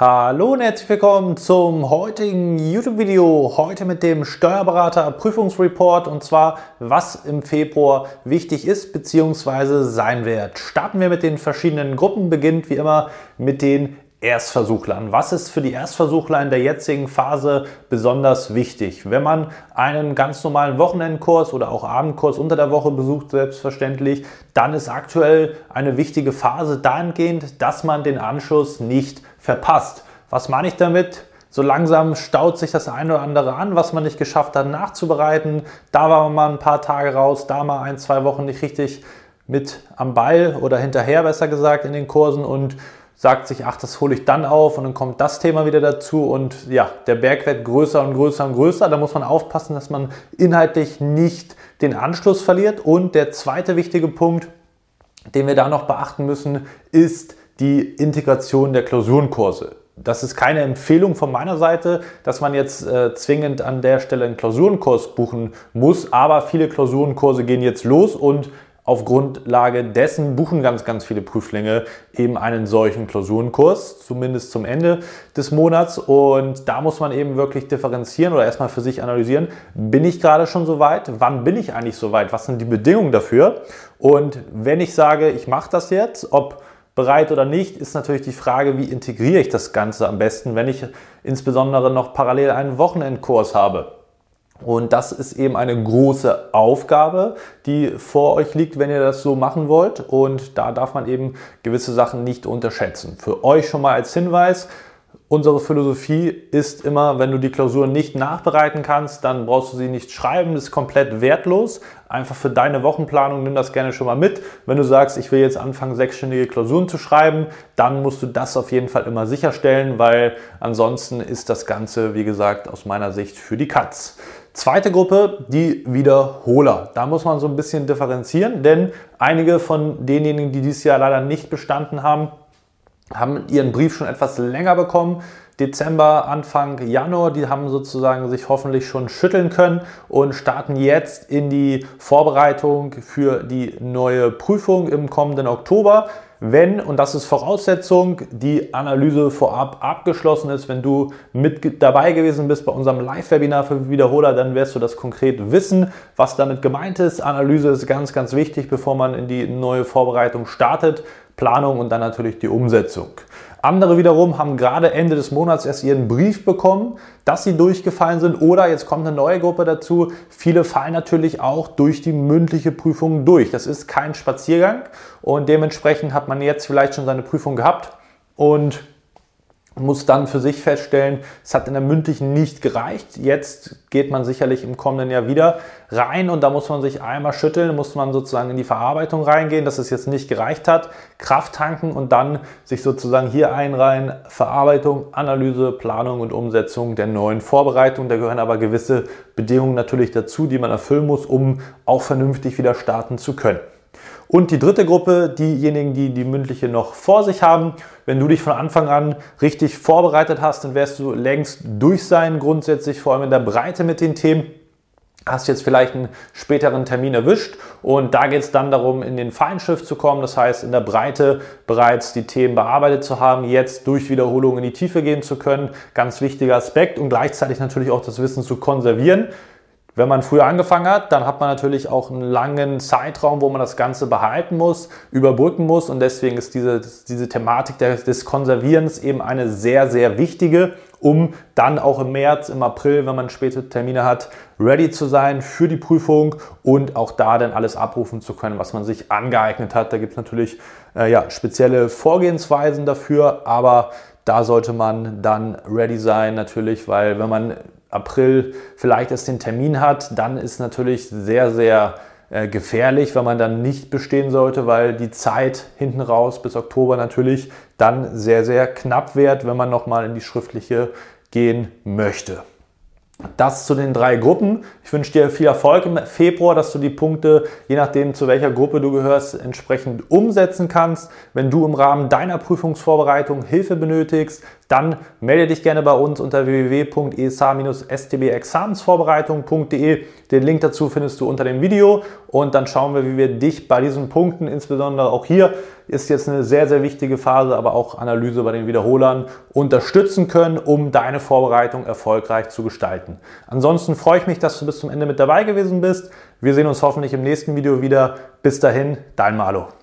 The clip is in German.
Hallo und herzlich willkommen zum heutigen YouTube-Video. Heute mit dem Steuerberater Prüfungsreport und zwar, was im Februar wichtig ist bzw. sein wird. Starten wir mit den verschiedenen Gruppen, beginnt wie immer mit den Erstversuchlern. Was ist für die Erstversuchler in der jetzigen Phase besonders wichtig? Wenn man einen ganz normalen Wochenendkurs oder auch Abendkurs unter der Woche besucht, selbstverständlich, dann ist aktuell eine wichtige Phase dahingehend, dass man den Anschluss nicht verpasst. Was meine ich damit? So langsam staut sich das eine oder andere an, was man nicht geschafft hat nachzubereiten. Da war man mal ein paar Tage raus, da mal ein, zwei Wochen nicht richtig mit am Ball oder hinterher besser gesagt in den Kursen und sagt sich, ach, das hole ich dann auf und dann kommt das Thema wieder dazu und ja, der Berg wird größer und größer und größer. Da muss man aufpassen, dass man inhaltlich nicht den Anschluss verliert. Und der zweite wichtige Punkt, den wir da noch beachten müssen, ist die Integration der Klausurenkurse. Das ist keine Empfehlung von meiner Seite, dass man jetzt äh, zwingend an der Stelle einen Klausurenkurs buchen muss, aber viele Klausurenkurse gehen jetzt los und auf Grundlage dessen buchen ganz, ganz viele Prüflinge eben einen solchen Klausurenkurs, zumindest zum Ende des Monats. Und da muss man eben wirklich differenzieren oder erstmal für sich analysieren, bin ich gerade schon so weit? Wann bin ich eigentlich so weit? Was sind die Bedingungen dafür? Und wenn ich sage, ich mache das jetzt, ob bereit oder nicht, ist natürlich die Frage, wie integriere ich das Ganze am besten, wenn ich insbesondere noch parallel einen Wochenendkurs habe. Und das ist eben eine große Aufgabe, die vor euch liegt, wenn ihr das so machen wollt. Und da darf man eben gewisse Sachen nicht unterschätzen. Für euch schon mal als Hinweis, Unsere Philosophie ist immer, wenn du die Klausur nicht nachbereiten kannst, dann brauchst du sie nicht schreiben, das ist komplett wertlos. Einfach für deine Wochenplanung nimm das gerne schon mal mit. Wenn du sagst, ich will jetzt anfangen, sechsstündige Klausuren zu schreiben, dann musst du das auf jeden Fall immer sicherstellen, weil ansonsten ist das Ganze, wie gesagt, aus meiner Sicht für die Katz. Zweite Gruppe, die Wiederholer. Da muss man so ein bisschen differenzieren, denn einige von denjenigen, die dieses Jahr leider nicht bestanden haben, haben ihren Brief schon etwas länger bekommen. Dezember, Anfang Januar, die haben sozusagen sich hoffentlich schon schütteln können und starten jetzt in die Vorbereitung für die neue Prüfung im kommenden Oktober. Wenn, und das ist Voraussetzung, die Analyse vorab abgeschlossen ist, wenn du mit dabei gewesen bist bei unserem Live-Webinar für Wiederholer, dann wirst du das konkret wissen, was damit gemeint ist. Analyse ist ganz, ganz wichtig, bevor man in die neue Vorbereitung startet. Planung und dann natürlich die Umsetzung. Andere wiederum haben gerade Ende des Monats erst ihren Brief bekommen, dass sie durchgefallen sind oder jetzt kommt eine neue Gruppe dazu. Viele fallen natürlich auch durch die mündliche Prüfung durch. Das ist kein Spaziergang und dementsprechend hat man jetzt vielleicht schon seine Prüfung gehabt und muss dann für sich feststellen, es hat in der mündlichen nicht gereicht. Jetzt geht man sicherlich im kommenden Jahr wieder rein und da muss man sich einmal schütteln, muss man sozusagen in die Verarbeitung reingehen, dass es jetzt nicht gereicht hat, Kraft tanken und dann sich sozusagen hier einreihen, Verarbeitung, Analyse, Planung und Umsetzung der neuen Vorbereitung. Da gehören aber gewisse Bedingungen natürlich dazu, die man erfüllen muss, um auch vernünftig wieder starten zu können. Und die dritte Gruppe, diejenigen, die die mündliche noch vor sich haben. Wenn du dich von Anfang an richtig vorbereitet hast, dann wirst du längst durch sein, grundsätzlich vor allem in der Breite mit den Themen. Hast jetzt vielleicht einen späteren Termin erwischt. Und da geht es dann darum, in den Feinschrift zu kommen, das heißt in der Breite bereits die Themen bearbeitet zu haben, jetzt durch Wiederholung in die Tiefe gehen zu können, ganz wichtiger Aspekt. Und gleichzeitig natürlich auch das Wissen zu konservieren. Wenn man früher angefangen hat, dann hat man natürlich auch einen langen Zeitraum, wo man das Ganze behalten muss, überbrücken muss und deswegen ist diese, diese Thematik des Konservierens eben eine sehr, sehr wichtige, um dann auch im März, im April, wenn man späte Termine hat, ready zu sein für die Prüfung und auch da dann alles abrufen zu können, was man sich angeeignet hat. Da gibt es natürlich äh, ja, spezielle Vorgehensweisen dafür, aber da sollte man dann ready sein natürlich, weil wenn man April vielleicht erst den Termin hat, dann ist natürlich sehr, sehr äh, gefährlich, wenn man dann nicht bestehen sollte, weil die Zeit hinten raus bis Oktober natürlich dann sehr, sehr knapp wird, wenn man nochmal in die schriftliche gehen möchte. Das zu den drei Gruppen. Ich wünsche dir viel Erfolg im Februar, dass du die Punkte, je nachdem zu welcher Gruppe du gehörst, entsprechend umsetzen kannst. Wenn du im Rahmen deiner Prüfungsvorbereitung Hilfe benötigst, dann melde dich gerne bei uns unter www.esa-stbexamensvorbereitung.de. Den Link dazu findest du unter dem Video und dann schauen wir, wie wir dich bei diesen Punkten, insbesondere auch hier, ist jetzt eine sehr, sehr wichtige Phase, aber auch Analyse bei den Wiederholern, unterstützen können, um deine Vorbereitung erfolgreich zu gestalten. Ansonsten freue ich mich, dass du bis zum Ende mit dabei gewesen bist. Wir sehen uns hoffentlich im nächsten Video wieder. Bis dahin, dein Malo.